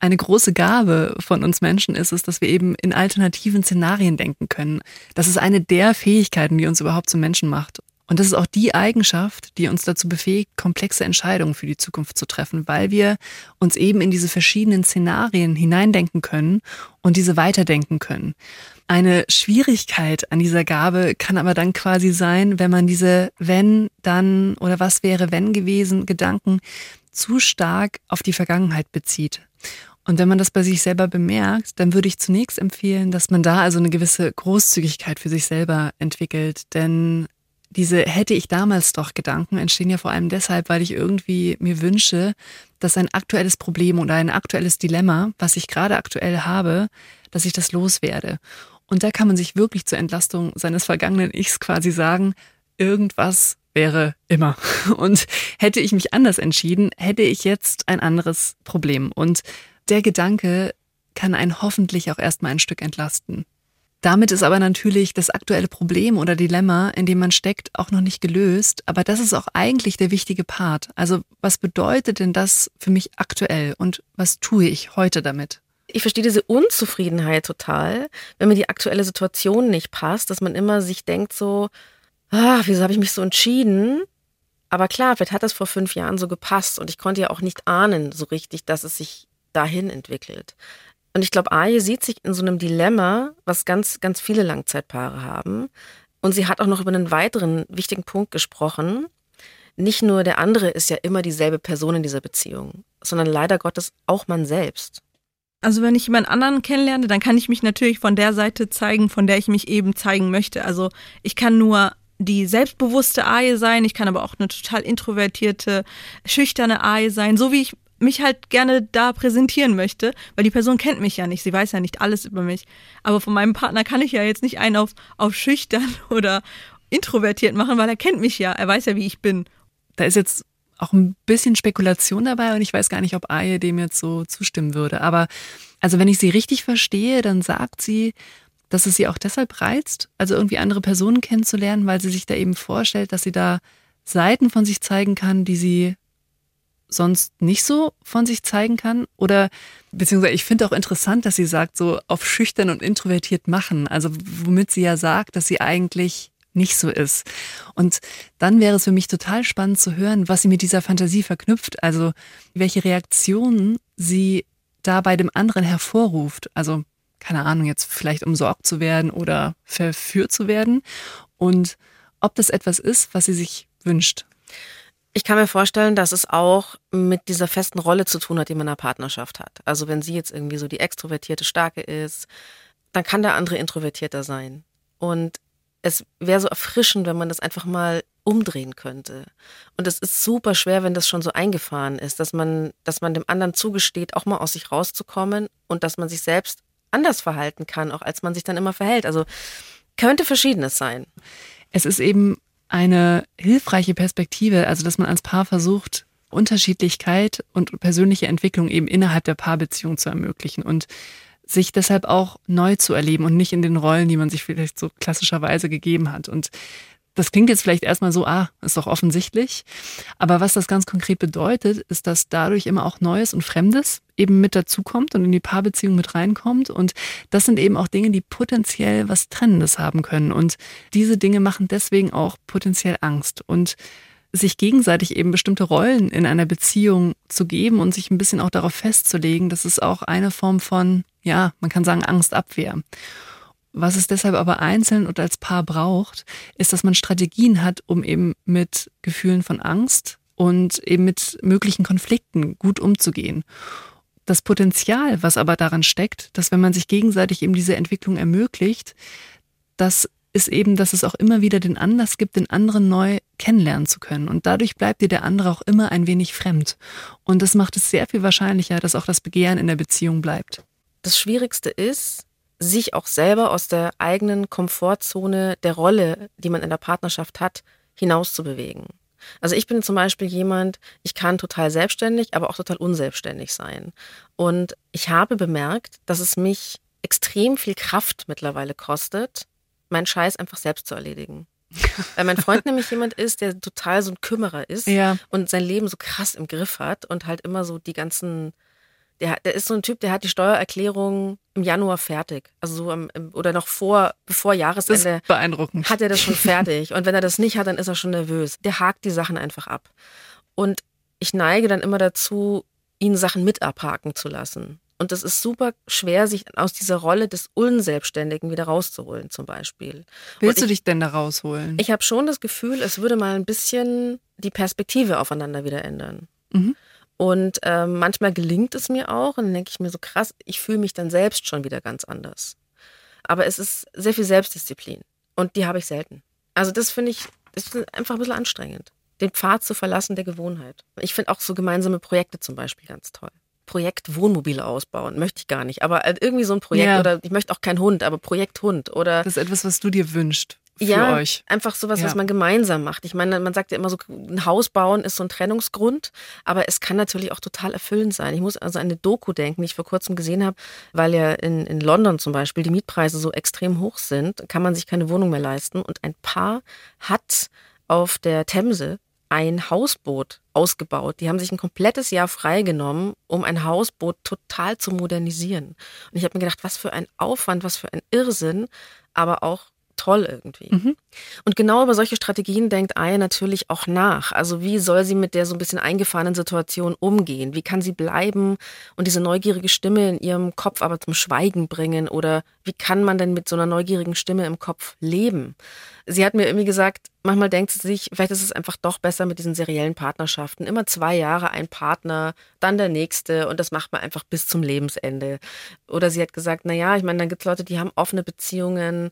Eine große Gabe von uns Menschen ist es, dass wir eben in alternativen Szenarien denken können. Das ist eine der Fähigkeiten, die uns überhaupt zum Menschen macht. Und das ist auch die Eigenschaft, die uns dazu befähigt, komplexe Entscheidungen für die Zukunft zu treffen, weil wir uns eben in diese verschiedenen Szenarien hineindenken können und diese weiterdenken können. Eine Schwierigkeit an dieser Gabe kann aber dann quasi sein, wenn man diese wenn, dann oder was wäre wenn gewesen Gedanken zu stark auf die Vergangenheit bezieht. Und wenn man das bei sich selber bemerkt, dann würde ich zunächst empfehlen, dass man da also eine gewisse Großzügigkeit für sich selber entwickelt. Denn diese hätte ich damals doch Gedanken entstehen ja vor allem deshalb, weil ich irgendwie mir wünsche, dass ein aktuelles Problem oder ein aktuelles Dilemma, was ich gerade aktuell habe, dass ich das loswerde. Und da kann man sich wirklich zur Entlastung seines vergangenen Ichs quasi sagen, irgendwas wäre immer. Und hätte ich mich anders entschieden, hätte ich jetzt ein anderes Problem. Und der Gedanke kann einen hoffentlich auch erstmal ein Stück entlasten. Damit ist aber natürlich das aktuelle Problem oder Dilemma, in dem man steckt, auch noch nicht gelöst. Aber das ist auch eigentlich der wichtige Part. Also was bedeutet denn das für mich aktuell und was tue ich heute damit? Ich verstehe diese Unzufriedenheit total, wenn mir die aktuelle Situation nicht passt, dass man immer sich denkt so, ah, wieso habe ich mich so entschieden? Aber klar, vielleicht hat das vor fünf Jahren so gepasst und ich konnte ja auch nicht ahnen so richtig, dass es sich dahin entwickelt. Und ich glaube, Aje sieht sich in so einem Dilemma, was ganz, ganz viele Langzeitpaare haben. Und sie hat auch noch über einen weiteren wichtigen Punkt gesprochen. Nicht nur der andere ist ja immer dieselbe Person in dieser Beziehung, sondern leider Gottes auch man selbst. Also wenn ich jemand anderen kennenlerne, dann kann ich mich natürlich von der Seite zeigen, von der ich mich eben zeigen möchte. Also ich kann nur die selbstbewusste Aie sein, ich kann aber auch eine total introvertierte, schüchterne Aie sein, so wie ich mich halt gerne da präsentieren möchte, weil die Person kennt mich ja nicht, sie weiß ja nicht alles über mich. Aber von meinem Partner kann ich ja jetzt nicht einen auf, auf schüchtern oder introvertiert machen, weil er kennt mich ja, er weiß ja, wie ich bin. Da ist jetzt auch ein bisschen Spekulation dabei und ich weiß gar nicht, ob Aye dem jetzt so zustimmen würde. Aber also wenn ich sie richtig verstehe, dann sagt sie, dass es sie auch deshalb reizt, also irgendwie andere Personen kennenzulernen, weil sie sich da eben vorstellt, dass sie da Seiten von sich zeigen kann, die sie sonst nicht so von sich zeigen kann? Oder beziehungsweise ich finde auch interessant, dass sie sagt, so auf schüchtern und introvertiert machen. Also womit sie ja sagt, dass sie eigentlich nicht so ist. Und dann wäre es für mich total spannend zu hören, was sie mit dieser Fantasie verknüpft. Also welche Reaktionen sie da bei dem anderen hervorruft. Also keine Ahnung, jetzt vielleicht umsorgt zu werden oder verführt zu werden. Und ob das etwas ist, was sie sich wünscht. Ich kann mir vorstellen, dass es auch mit dieser festen Rolle zu tun hat, die man in einer Partnerschaft hat. Also wenn sie jetzt irgendwie so die extrovertierte Starke ist, dann kann der andere introvertierter sein. Und es wäre so erfrischend, wenn man das einfach mal umdrehen könnte. Und es ist super schwer, wenn das schon so eingefahren ist, dass man, dass man dem anderen zugesteht, auch mal aus sich rauszukommen und dass man sich selbst anders verhalten kann, auch als man sich dann immer verhält. Also könnte verschiedenes sein. Es ist eben eine hilfreiche Perspektive, also dass man als Paar versucht, Unterschiedlichkeit und persönliche Entwicklung eben innerhalb der Paarbeziehung zu ermöglichen. Und sich deshalb auch neu zu erleben und nicht in den Rollen, die man sich vielleicht so klassischerweise gegeben hat. Und das klingt jetzt vielleicht erstmal so, ah, ist doch offensichtlich. Aber was das ganz konkret bedeutet, ist, dass dadurch immer auch Neues und Fremdes eben mit dazukommt und in die Paarbeziehung mit reinkommt. Und das sind eben auch Dinge, die potenziell was Trennendes haben können. Und diese Dinge machen deswegen auch potenziell Angst. Und sich gegenseitig eben bestimmte Rollen in einer Beziehung zu geben und sich ein bisschen auch darauf festzulegen, das ist auch eine Form von, ja, man kann sagen, Angstabwehr. Was es deshalb aber einzeln und als Paar braucht, ist, dass man Strategien hat, um eben mit Gefühlen von Angst und eben mit möglichen Konflikten gut umzugehen. Das Potenzial, was aber daran steckt, dass wenn man sich gegenseitig eben diese Entwicklung ermöglicht, dass ist eben, dass es auch immer wieder den Anlass gibt, den anderen neu kennenlernen zu können. Und dadurch bleibt dir der andere auch immer ein wenig fremd. Und das macht es sehr viel wahrscheinlicher, dass auch das Begehren in der Beziehung bleibt. Das Schwierigste ist, sich auch selber aus der eigenen Komfortzone der Rolle, die man in der Partnerschaft hat, hinauszubewegen. Also ich bin zum Beispiel jemand, ich kann total selbstständig, aber auch total unselbstständig sein. Und ich habe bemerkt, dass es mich extrem viel Kraft mittlerweile kostet, meinen Scheiß einfach selbst zu erledigen. Weil mein Freund nämlich jemand ist, der total so ein Kümmerer ist ja. und sein Leben so krass im Griff hat und halt immer so die ganzen, der, der ist so ein Typ, der hat die Steuererklärung im Januar fertig. Also so am, oder noch vor, bevor Jahresende. Das ist beeindruckend. Hat er das schon fertig. Und wenn er das nicht hat, dann ist er schon nervös. Der hakt die Sachen einfach ab. Und ich neige dann immer dazu, ihn Sachen mit abhaken zu lassen. Und das ist super schwer, sich aus dieser Rolle des Unselbstständigen wieder rauszuholen, zum Beispiel. Willst ich, du dich denn da rausholen? Ich habe schon das Gefühl, es würde mal ein bisschen die Perspektive aufeinander wieder ändern. Mhm. Und äh, manchmal gelingt es mir auch und dann denke ich mir so krass, ich fühle mich dann selbst schon wieder ganz anders. Aber es ist sehr viel Selbstdisziplin und die habe ich selten. Also das finde ich, das ist einfach ein bisschen anstrengend, den Pfad zu verlassen der Gewohnheit. Ich finde auch so gemeinsame Projekte zum Beispiel ganz toll. Projekt Wohnmobile ausbauen. Möchte ich gar nicht. Aber äh, irgendwie so ein Projekt Ja. oder ich möchte auch kein Hund, aber Projekt Hund oder Das ist etwas, was du dir wünschst für ja, euch. einfach sowas, Ja. was man gemeinsam macht. Ich meine, man sagt ja immer so, ein Haus bauen ist so ein Trennungsgrund, aber es kann natürlich auch total erfüllend sein. Ich muss also an eine Doku denken, die ich vor kurzem gesehen habe, weil ja in, in London zum Beispiel die Mietpreise so extrem hoch sind, kann man sich keine Wohnung mehr leisten. Und ein Paar hat auf der Themse ein Hausboot ausgebaut. Die haben sich ein komplettes Jahr freigenommen, um ein Hausboot total zu modernisieren. Und ich habe mir gedacht, was für ein Aufwand, was für ein Irrsinn, aber auch toll irgendwie. Mhm. Und genau über solche Strategien denkt Aya natürlich auch nach. Also wie soll sie mit der so ein bisschen eingefahrenen Situation umgehen? Wie kann sie bleiben und diese neugierige Stimme in ihrem Kopf aber zum Schweigen bringen? Oder wie kann man denn mit so einer neugierigen Stimme im Kopf leben? Sie hat mir irgendwie gesagt, manchmal denkt sie sich, vielleicht ist es einfach doch besser mit diesen seriellen Partnerschaften. Immer zwei Jahre ein Partner, dann der nächste und das macht man einfach bis zum Lebensende. Oder sie hat gesagt, na ja, ich meine, dann gibt es Leute, die haben offene Beziehungen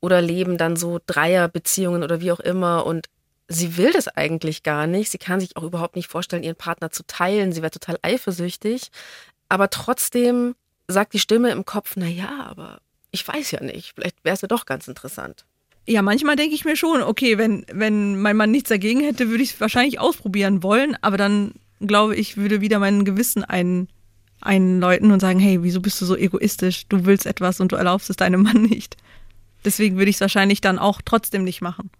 oder leben dann so Dreierbeziehungen oder wie auch immer und sie will das eigentlich gar nicht. Sie kann sich auch überhaupt nicht vorstellen, ihren Partner zu teilen. Sie wäre total eifersüchtig. Aber trotzdem sagt die Stimme im Kopf, na ja, aber ich weiß ja nicht, vielleicht wäre es ja doch ganz interessant. Ja, manchmal denke ich mir schon, okay, wenn, wenn mein Mann nichts dagegen hätte, würde ich es wahrscheinlich ausprobieren wollen, aber dann glaube ich, würde wieder mein Gewissen ein, einläuten und sagen, hey, wieso bist du so egoistisch? Du willst etwas und du erlaubst es deinem Mann nicht. Deswegen würde ich es wahrscheinlich dann auch trotzdem nicht machen.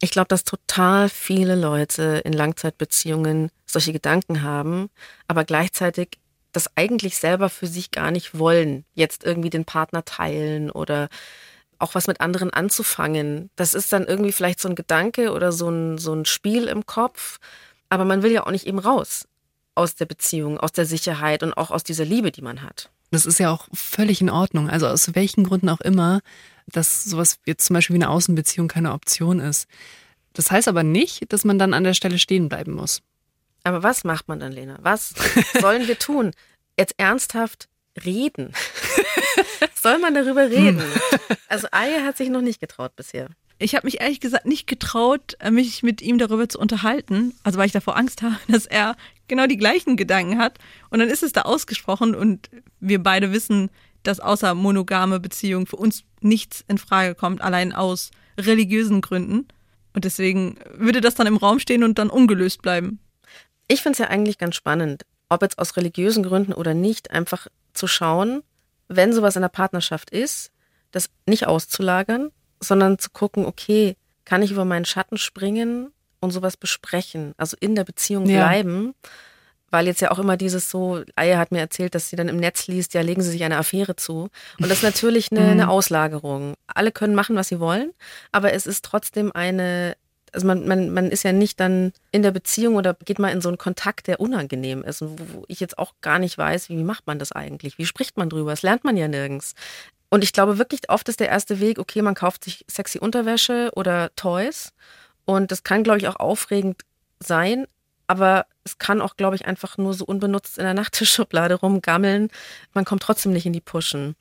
Ich glaube, dass total viele Leute in Langzeitbeziehungen solche Gedanken haben, aber gleichzeitig das eigentlich selber für sich gar nicht wollen, jetzt irgendwie den Partner teilen oder auch was mit anderen anzufangen. Das ist dann irgendwie vielleicht so ein Gedanke oder so ein, so ein Spiel im Kopf. Aber man will ja auch nicht eben raus aus der Beziehung, aus der Sicherheit und auch aus dieser Liebe, die man hat. Das ist ja auch völlig in Ordnung. Also aus welchen Gründen auch immer, dass sowas jetzt zum Beispiel wie eine Außenbeziehung keine Option ist. Das heißt aber nicht, dass man dann an der Stelle stehen bleiben muss. Aber was macht man dann, Lena? Was sollen wir tun? Jetzt ernsthaft reden. Soll man darüber reden? Also Aya hat sich noch nicht getraut bisher. Ich habe mich ehrlich gesagt nicht getraut, äh, mich mit ihm darüber zu unterhalten. Also weil ich davor Angst habe, dass er genau die gleichen Gedanken hat. Und dann ist es da ausgesprochen und wir beide wissen, dass außer monogame Beziehungen für uns nichts in Frage kommt, allein aus religiösen Gründen. Und deswegen würde das dann im Raum stehen und dann ungelöst bleiben. Ich finde es ja eigentlich ganz spannend, ob jetzt aus religiösen Gründen oder nicht, einfach zu schauen, wenn sowas in der Partnerschaft ist, das nicht auszulagern, sondern zu gucken, okay, kann ich über meinen Schatten springen und sowas besprechen, also in der Beziehung bleiben. Weil jetzt ja auch immer dieses so, Aya hat mir erzählt, dass sie dann im Netz liest, ja, legen sie sich eine Affäre zu. Und das ist natürlich eine, eine mhm. Auslagerung. Alle können machen, was sie wollen, aber es ist trotzdem eine also man, man, man ist ja nicht dann in der Beziehung oder geht mal in so einen Kontakt, der unangenehm ist und wo, wo ich jetzt auch gar nicht weiß, wie macht man das eigentlich? Wie spricht man drüber? Das lernt man ja nirgends. Und ich glaube wirklich, oft ist der erste Weg, okay, man kauft sich sexy Unterwäsche oder Toys. Und das kann, glaube ich, auch aufregend sein. Aber es kann auch, glaube ich, einfach nur so unbenutzt in der Nachttischschublade rumgammeln. Man kommt trotzdem nicht in die Pushen.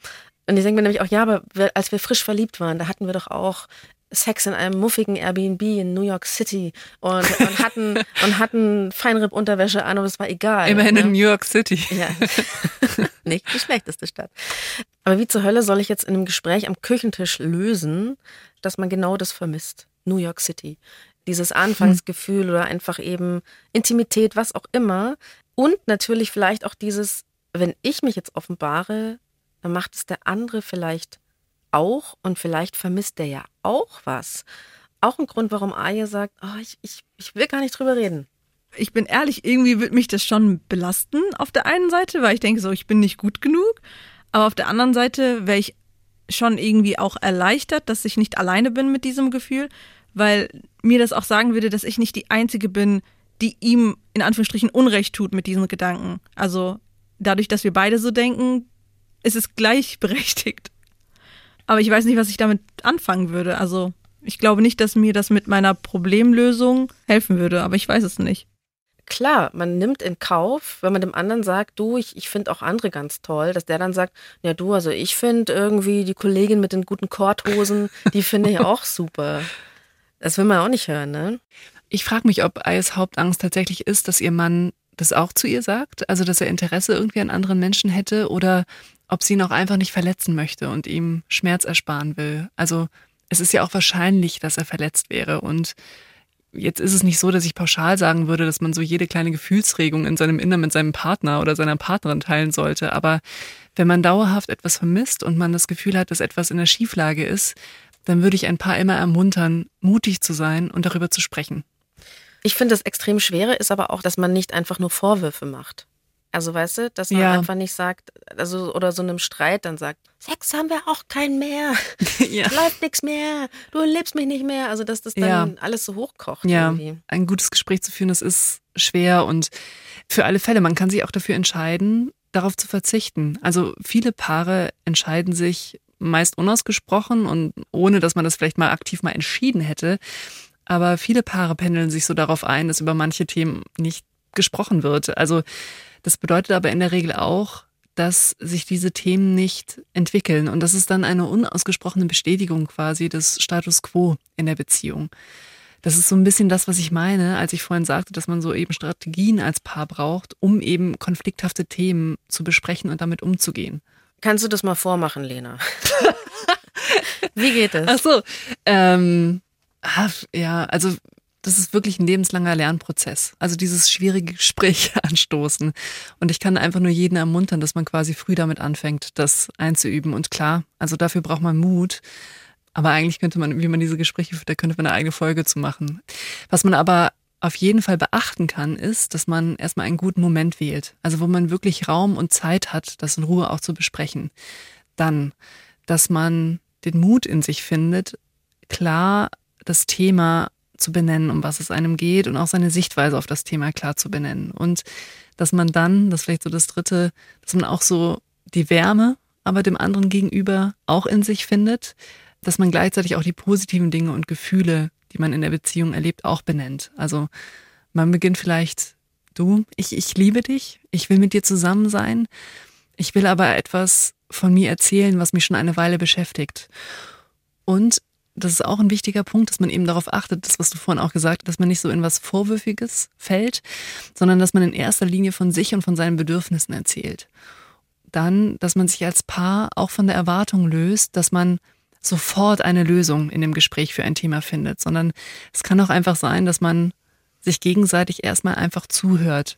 Und ich denke mir nämlich auch, ja, aber als wir frisch verliebt waren, da hatten wir doch auch Sex in einem muffigen Airbnb in New York City und, und hatten und hatten Feinripp-Unterwäsche an, aber es war egal. Immerhin ne? in New York City. Ja. Nicht die schlechteste Stadt. Aber wie zur Hölle soll ich jetzt in einem Gespräch am Küchentisch lösen, dass man genau das vermisst? New York City. Dieses Anfangsgefühl hm. oder einfach eben Intimität, was auch immer. Und natürlich vielleicht auch dieses, wenn ich mich jetzt offenbare, dann macht es der andere vielleicht auch und vielleicht vermisst der ja auch was. Auch ein Grund, warum Aya sagt, oh, ich, ich, ich will gar nicht drüber reden. Ich bin ehrlich, irgendwie wird mich das schon belasten auf der einen Seite, weil ich denke so, ich bin nicht gut genug. Aber auf der anderen Seite wäre ich schon irgendwie auch erleichtert, dass ich nicht alleine bin mit diesem Gefühl, weil mir das auch sagen würde, dass ich nicht die Einzige bin, die ihm in Anführungsstrichen Unrecht tut mit diesen Gedanken. Also dadurch, dass wir beide so denken, ist es gleichberechtigt. Aber ich weiß nicht, was ich damit anfangen würde. Also ich glaube nicht, dass mir das mit meiner Problemlösung helfen würde, aber ich weiß es nicht. Klar, man nimmt in Kauf, wenn man dem anderen sagt, du, ich, ich finde auch andere ganz toll, dass der dann sagt, ja du, also ich finde irgendwie die Kollegin mit den guten Korthosen, die finde ich auch super. Das will man auch nicht hören, ne? Ich frage mich, ob Ayes Hauptangst tatsächlich ist, dass ihr Mann das auch zu ihr sagt, also dass er Interesse irgendwie an anderen Menschen hätte oder ob sie ihn auch einfach nicht verletzen möchte und ihm Schmerz ersparen will. Also es ist ja auch wahrscheinlich, dass er verletzt wäre. Und jetzt ist es nicht so, dass ich pauschal sagen würde, dass man so jede kleine Gefühlsregung in seinem Innern mit seinem Partner oder seiner Partnerin teilen sollte. Aber wenn man dauerhaft etwas vermisst und man das Gefühl hat, dass etwas in der Schieflage ist, dann würde ich ein paar immer ermuntern, mutig zu sein und darüber zu sprechen. Ich finde, das extrem Schwere ist aber auch, dass man nicht einfach nur Vorwürfe macht. Also weißt du, dass man Ja. einfach nicht sagt, also oder so einem Streit dann sagt, Sex haben wir auch keinen mehr, ja. läuft nichts mehr, du liebst mich nicht mehr. Also dass das dann Ja. alles so hochkocht Ja, irgendwie. ein gutes Gespräch zu führen, das ist schwer und für alle Fälle, man kann sich auch dafür entscheiden, darauf zu verzichten. Also viele Paare entscheiden sich meist unausgesprochen und ohne, dass man das vielleicht mal aktiv mal entschieden hätte. Aber viele Paare pendeln sich so darauf ein, dass über manche Themen nicht gesprochen wird. Also das bedeutet aber in der Regel auch, dass sich diese Themen nicht entwickeln. Und das ist dann eine unausgesprochene Bestätigung quasi des Status quo in der Beziehung. Das ist so ein bisschen das, was ich meine, als ich vorhin sagte, dass man so eben Strategien als Paar braucht, um eben konflikthafte Themen zu besprechen und damit umzugehen. Kannst du das mal vormachen, Lena? Wie geht es? Ach so, ähm, ah, ja, also das ist wirklich ein lebenslanger Lernprozess. Also dieses schwierige Gespräch anstoßen. Und ich kann einfach nur jeden ermuntern, dass man quasi früh damit anfängt, das einzuüben. Und klar, also dafür braucht man Mut. Aber eigentlich könnte man, wie man diese Gespräche führt, da könnte man eine eigene Folge zu machen. Was man aber auf jeden Fall beachten kann, ist, dass man erstmal einen guten Moment wählt. Also wo man wirklich Raum und Zeit hat, das in Ruhe auch zu besprechen. Dann, dass man den Mut in sich findet, klar das Thema zu benennen, um was es einem geht und auch seine Sichtweise auf das Thema klar zu benennen. Und dass man dann, das ist vielleicht so das Dritte, dass man auch so die Wärme, aber dem anderen gegenüber auch in sich findet, dass man gleichzeitig auch die positiven Dinge und Gefühle, die man in der Beziehung erlebt, auch benennt. Also man beginnt vielleicht, du, ich, ich liebe dich, ich will mit dir zusammen sein, ich will aber etwas von mir erzählen, was mich schon eine Weile beschäftigt. Und das ist auch ein wichtiger Punkt, dass man eben darauf achtet, das, was du vorhin auch gesagt hast, dass man nicht so in was Vorwürfiges fällt, sondern dass man in erster Linie von sich und von seinen Bedürfnissen erzählt. Dann, dass man sich als Paar auch von der Erwartung löst, dass man sofort eine Lösung in dem Gespräch für ein Thema findet, sondern es kann auch einfach sein, dass man sich gegenseitig erstmal einfach zuhört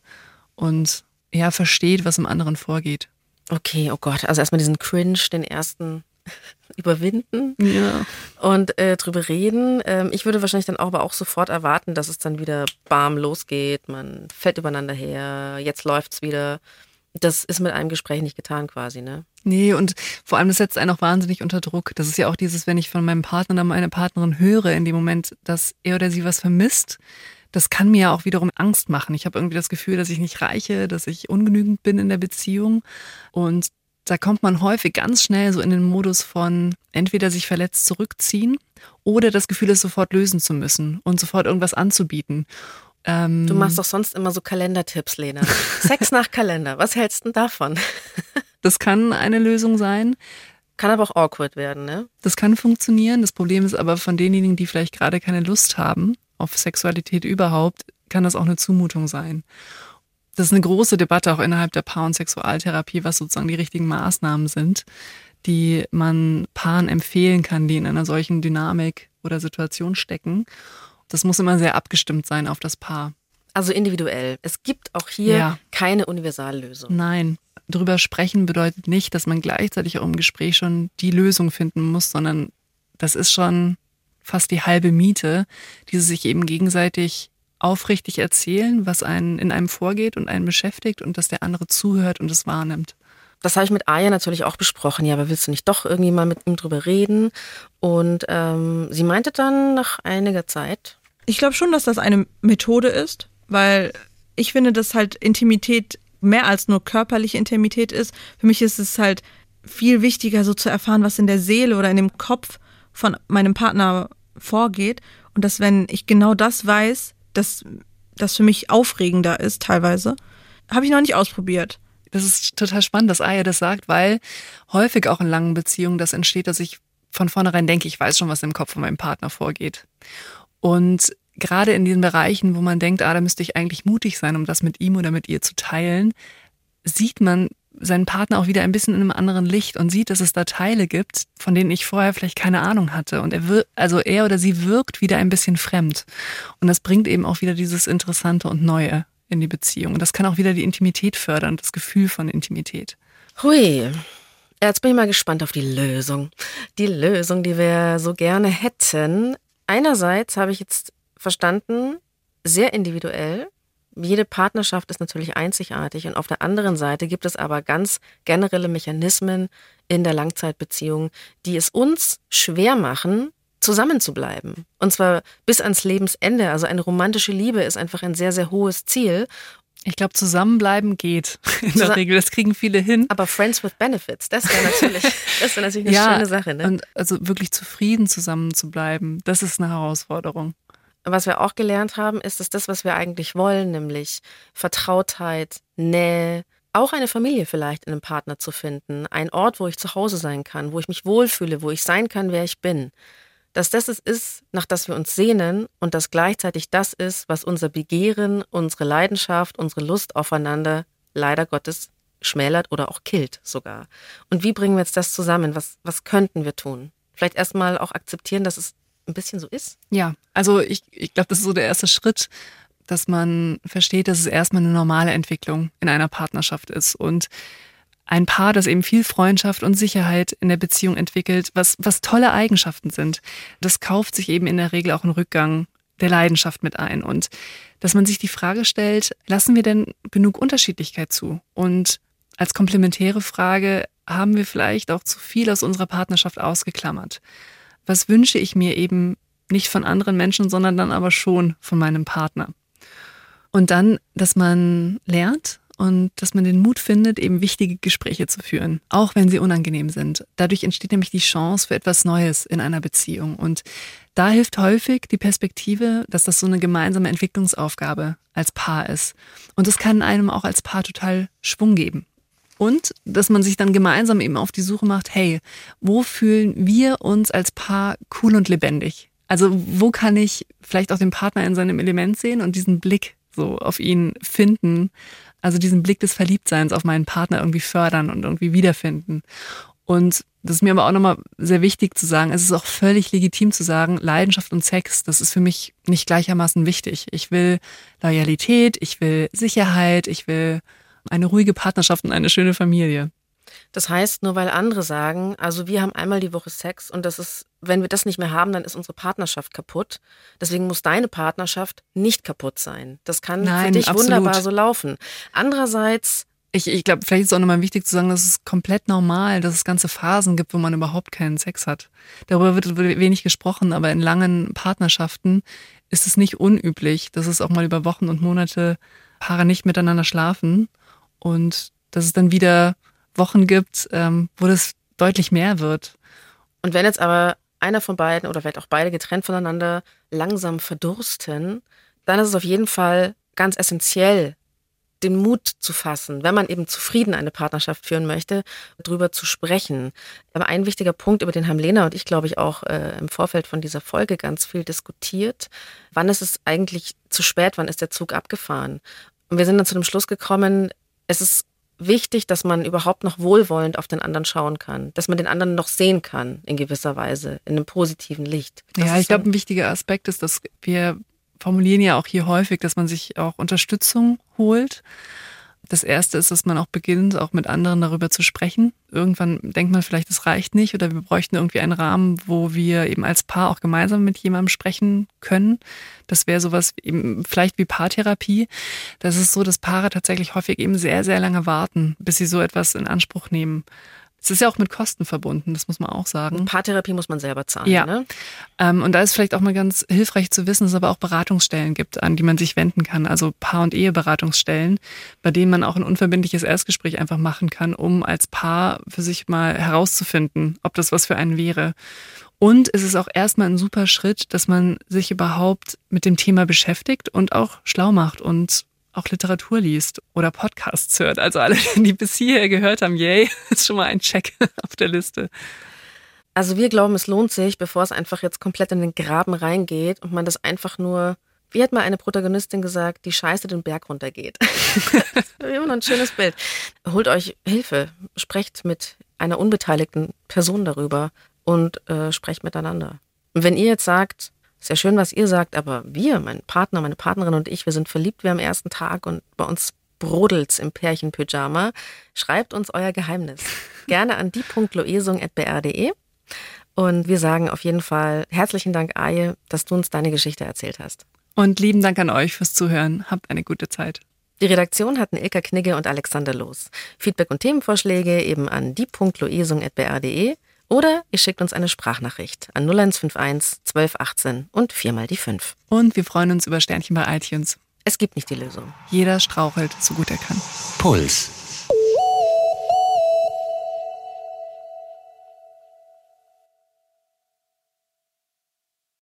und ja versteht, was im anderen vorgeht. Okay, oh Gott, also erstmal diesen Cringe, den ersten überwinden Ja. und äh, drüber reden. Ähm, ich würde wahrscheinlich dann auch, aber auch sofort erwarten, dass es dann wieder bam losgeht, man fällt übereinander her, jetzt läuft's wieder. Das ist mit einem Gespräch nicht getan quasi, ne? Nee, und vor allem, das setzt einen auch wahnsinnig unter Druck. Das ist ja auch dieses, wenn ich von meinem Partner oder meiner Partnerin höre, in dem Moment, dass er oder sie was vermisst, das kann mir ja auch wiederum Angst machen. Ich habe irgendwie das Gefühl, dass ich nicht reiche, dass ich ungenügend bin in der Beziehung. Und da kommt man häufig ganz schnell so in den Modus von entweder sich verletzt zurückziehen oder das Gefühl, es sofort lösen zu müssen und sofort irgendwas anzubieten. Ähm, Du machst doch sonst immer so Kalendertipps, Lena. Sex nach Kalender, was hältst du denn davon? das kann eine Lösung sein. Kann aber auch awkward werden, ne? Das kann funktionieren. Das Problem ist aber von denjenigen, die vielleicht gerade keine Lust haben auf Sexualität überhaupt, kann das auch eine Zumutung sein. Das ist eine große Debatte auch innerhalb der Paar- und Sexualtherapie, was sozusagen die richtigen Maßnahmen sind, die man Paaren empfehlen kann, die in einer solchen Dynamik oder Situation stecken. Das muss immer sehr abgestimmt sein auf das Paar. Also individuell. Es gibt auch hier Ja. keine Universallösung. Nein, drüber sprechen bedeutet nicht, dass man gleichzeitig auch im Gespräch schon die Lösung finden muss, sondern das ist schon fast die halbe Miete, die sie sich eben gegenseitig aufrichtig erzählen, was einen in einem vorgeht und einen beschäftigt und dass der andere zuhört und es wahrnimmt. Das habe ich mit Aya natürlich auch besprochen. Ja, aber willst du nicht doch irgendwie mal mit ihm drüber reden? Und ähm, sie meinte dann nach einiger Zeit, Ich glaube schon, dass das eine Methode ist, weil ich finde, dass halt Intimität mehr als nur körperliche Intimität ist. Für mich ist es halt viel wichtiger, so zu erfahren, was in der Seele oder in dem Kopf von meinem Partner vorgeht. Und dass, wenn ich genau das weiß, dass das für mich aufregender ist, teilweise, habe ich noch nicht ausprobiert. Das ist total spannend, dass Aya das sagt, weil häufig auch in langen Beziehungen das entsteht, dass ich von vornherein denke, ich weiß schon, was im Kopf von meinem Partner vorgeht. Und gerade in den Bereichen, wo man denkt, ah, da müsste ich eigentlich mutig sein, um das mit ihm oder mit ihr zu teilen, sieht man seinen Partner auch wieder ein bisschen in einem anderen Licht und sieht, dass es da Teile gibt, von denen ich vorher vielleicht keine Ahnung hatte. Und er wird, also er oder sie wirkt wieder ein bisschen fremd. Und das bringt eben auch wieder dieses Interessante und Neue in die Beziehung. Und das kann auch wieder die Intimität fördern, das Gefühl von Intimität. hui, jetzt bin ich mal gespannt auf die Lösung. Die Lösung, die wir so gerne hätten. Einerseits habe ich jetzt verstanden, sehr individuell, jede Partnerschaft ist natürlich einzigartig und auf der anderen Seite gibt es aber ganz generelle Mechanismen in der Langzeitbeziehung, die es uns schwer machen, zusammenzubleiben. Und zwar bis ans Lebensende. Also eine romantische Liebe ist einfach ein sehr, sehr hohes Ziel. Ich glaube, zusammenbleiben geht in der Regel. Das kriegen viele hin. Aber Friends with Benefits, das wäre natürlich, das wäre natürlich eine ja, schöne Sache. Ne? Und also wirklich zufrieden zusammen zu bleiben, das ist eine Herausforderung. Was wir auch gelernt haben, ist, dass das, was wir eigentlich wollen, nämlich Vertrautheit, Nähe, auch eine Familie vielleicht in einem Partner zu finden, ein Ort, wo ich zu Hause sein kann, wo ich mich wohlfühle, wo ich sein kann, wer ich bin dass das es ist, nach das wir uns sehnen und dass gleichzeitig das ist, was unser Begehren, unsere Leidenschaft, unsere Lust aufeinander leider Gottes schmälert oder auch killt sogar. Und wie bringen wir jetzt das zusammen? Was, was könnten wir tun? Vielleicht erstmal auch akzeptieren, dass es ein bisschen so ist? Ja, also ich, ich glaube, das ist so der erste Schritt, dass man versteht, dass es erstmal eine normale Entwicklung in einer Partnerschaft ist und ein Paar, das eben viel Freundschaft und Sicherheit in der Beziehung entwickelt, was, was tolle Eigenschaften sind. Das kauft sich eben in der Regel auch einen Rückgang der Leidenschaft mit ein. Und dass man sich die Frage stellt, lassen wir denn genug Unterschiedlichkeit zu? Und als komplementäre Frage, haben wir vielleicht auch zu viel aus unserer Partnerschaft ausgeklammert? Was wünsche ich mir eben nicht von anderen Menschen, sondern dann aber schon von meinem Partner? Und dann, dass man lernt, und dass man den Mut findet, eben wichtige Gespräche zu führen, auch wenn sie unangenehm sind. Dadurch entsteht nämlich die Chance für etwas Neues in einer Beziehung. Und da hilft häufig die Perspektive, dass das so eine gemeinsame Entwicklungsaufgabe als Paar ist. Und das kann einem auch als Paar total Schwung geben. Und dass man sich dann gemeinsam eben auf die Suche macht, hey, wo fühlen wir uns als Paar cool und lebendig? Also wo kann ich vielleicht auch den Partner in seinem Element sehen und diesen Blick so auf ihn finden also diesen Blick des Verliebtseins auf meinen Partner irgendwie fördern und irgendwie wiederfinden. Und das ist mir aber auch nochmal sehr wichtig zu sagen. Es ist auch völlig legitim zu sagen, Leidenschaft und Sex, das ist für mich nicht gleichermaßen wichtig. Ich will Loyalität, ich will Sicherheit, ich will eine ruhige Partnerschaft und eine schöne Familie. Das heißt, nur weil andere sagen, also wir haben einmal die Woche Sex und das ist, wenn wir das nicht mehr haben, dann ist unsere Partnerschaft kaputt. Deswegen muss deine Partnerschaft nicht kaputt sein. Das kann Nein, für dich absolut. wunderbar so laufen. Andererseits ich, ich glaube, vielleicht ist es auch nochmal wichtig zu sagen, dass es komplett normal, dass es ganze Phasen gibt, wo man überhaupt keinen Sex hat. Darüber wird wenig gesprochen, aber in langen Partnerschaften ist es nicht unüblich, dass es auch mal über Wochen und Monate Paare nicht miteinander schlafen und dass es dann wieder Wochen gibt, ähm, wo das deutlich mehr wird. Und wenn jetzt aber einer von beiden oder vielleicht auch beide getrennt voneinander langsam verdursten, dann ist es auf jeden Fall ganz essentiell, den Mut zu fassen, wenn man eben zufrieden eine Partnerschaft führen möchte, darüber zu sprechen. Aber ein wichtiger Punkt, über den haben Lena und ich, glaube ich, auch äh, im Vorfeld von dieser Folge ganz viel diskutiert. Wann ist es eigentlich zu spät? Wann ist der Zug abgefahren? Und wir sind dann zu dem Schluss gekommen, es ist wichtig, dass man überhaupt noch wohlwollend auf den anderen schauen kann, dass man den anderen noch sehen kann in gewisser Weise, in einem positiven Licht. Das ja, ich glaube, ein wichtiger Aspekt ist, dass wir formulieren ja auch hier häufig, dass man sich auch Unterstützung holt. Das erste ist, dass man auch beginnt, auch mit anderen darüber zu sprechen. Irgendwann denkt man vielleicht, es reicht nicht oder wir bräuchten irgendwie einen Rahmen, wo wir eben als Paar auch gemeinsam mit jemandem sprechen können. Das wäre sowas eben vielleicht wie Paartherapie. Das ist so, dass Paare tatsächlich häufig eben sehr, sehr lange warten, bis sie so etwas in Anspruch nehmen. Es ist ja auch mit Kosten verbunden, das muss man auch sagen. Paartherapie muss man selber zahlen. Ja. Ne? Ähm, und da ist vielleicht auch mal ganz hilfreich zu wissen, dass es aber auch Beratungsstellen gibt, an die man sich wenden kann. Also Paar- und Eheberatungsstellen, bei denen man auch ein unverbindliches Erstgespräch einfach machen kann, um als Paar für sich mal herauszufinden, ob das was für einen wäre. Und es ist auch erstmal ein super Schritt, dass man sich überhaupt mit dem Thema beschäftigt und auch schlau macht und auch Literatur liest oder Podcasts hört. Also alle, die bis hierher gehört haben, yay, ist schon mal ein Check auf der Liste. Also wir glauben, es lohnt sich, bevor es einfach jetzt komplett in den Graben reingeht und man das einfach nur, wie hat mal eine Protagonistin gesagt, die Scheiße den Berg runtergeht. Immer noch ein schönes Bild. Holt euch Hilfe, sprecht mit einer unbeteiligten Person darüber und äh, sprecht miteinander. Und wenn ihr jetzt sagt, ist ja schön, was ihr sagt, aber wir, mein Partner, meine Partnerin und ich, wir sind verliebt wie am ersten Tag und bei uns brodelt's im Pärchenpyjama. Schreibt uns euer Geheimnis. Gerne an die.loesung.br.de. Und wir sagen auf jeden Fall herzlichen Dank, Aje, dass du uns deine Geschichte erzählt hast. Und lieben Dank an euch fürs Zuhören. Habt eine gute Zeit. Die Redaktion hatten Ilka Knigge und Alexander Los. Feedback und Themenvorschläge eben an die.loesung.br.de oder ihr schickt uns eine Sprachnachricht an 0151 1218 und viermal die 5. Und wir freuen uns über Sternchen bei iTunes. Es gibt nicht die Lösung. Jeder strauchelt, so gut er kann. Puls.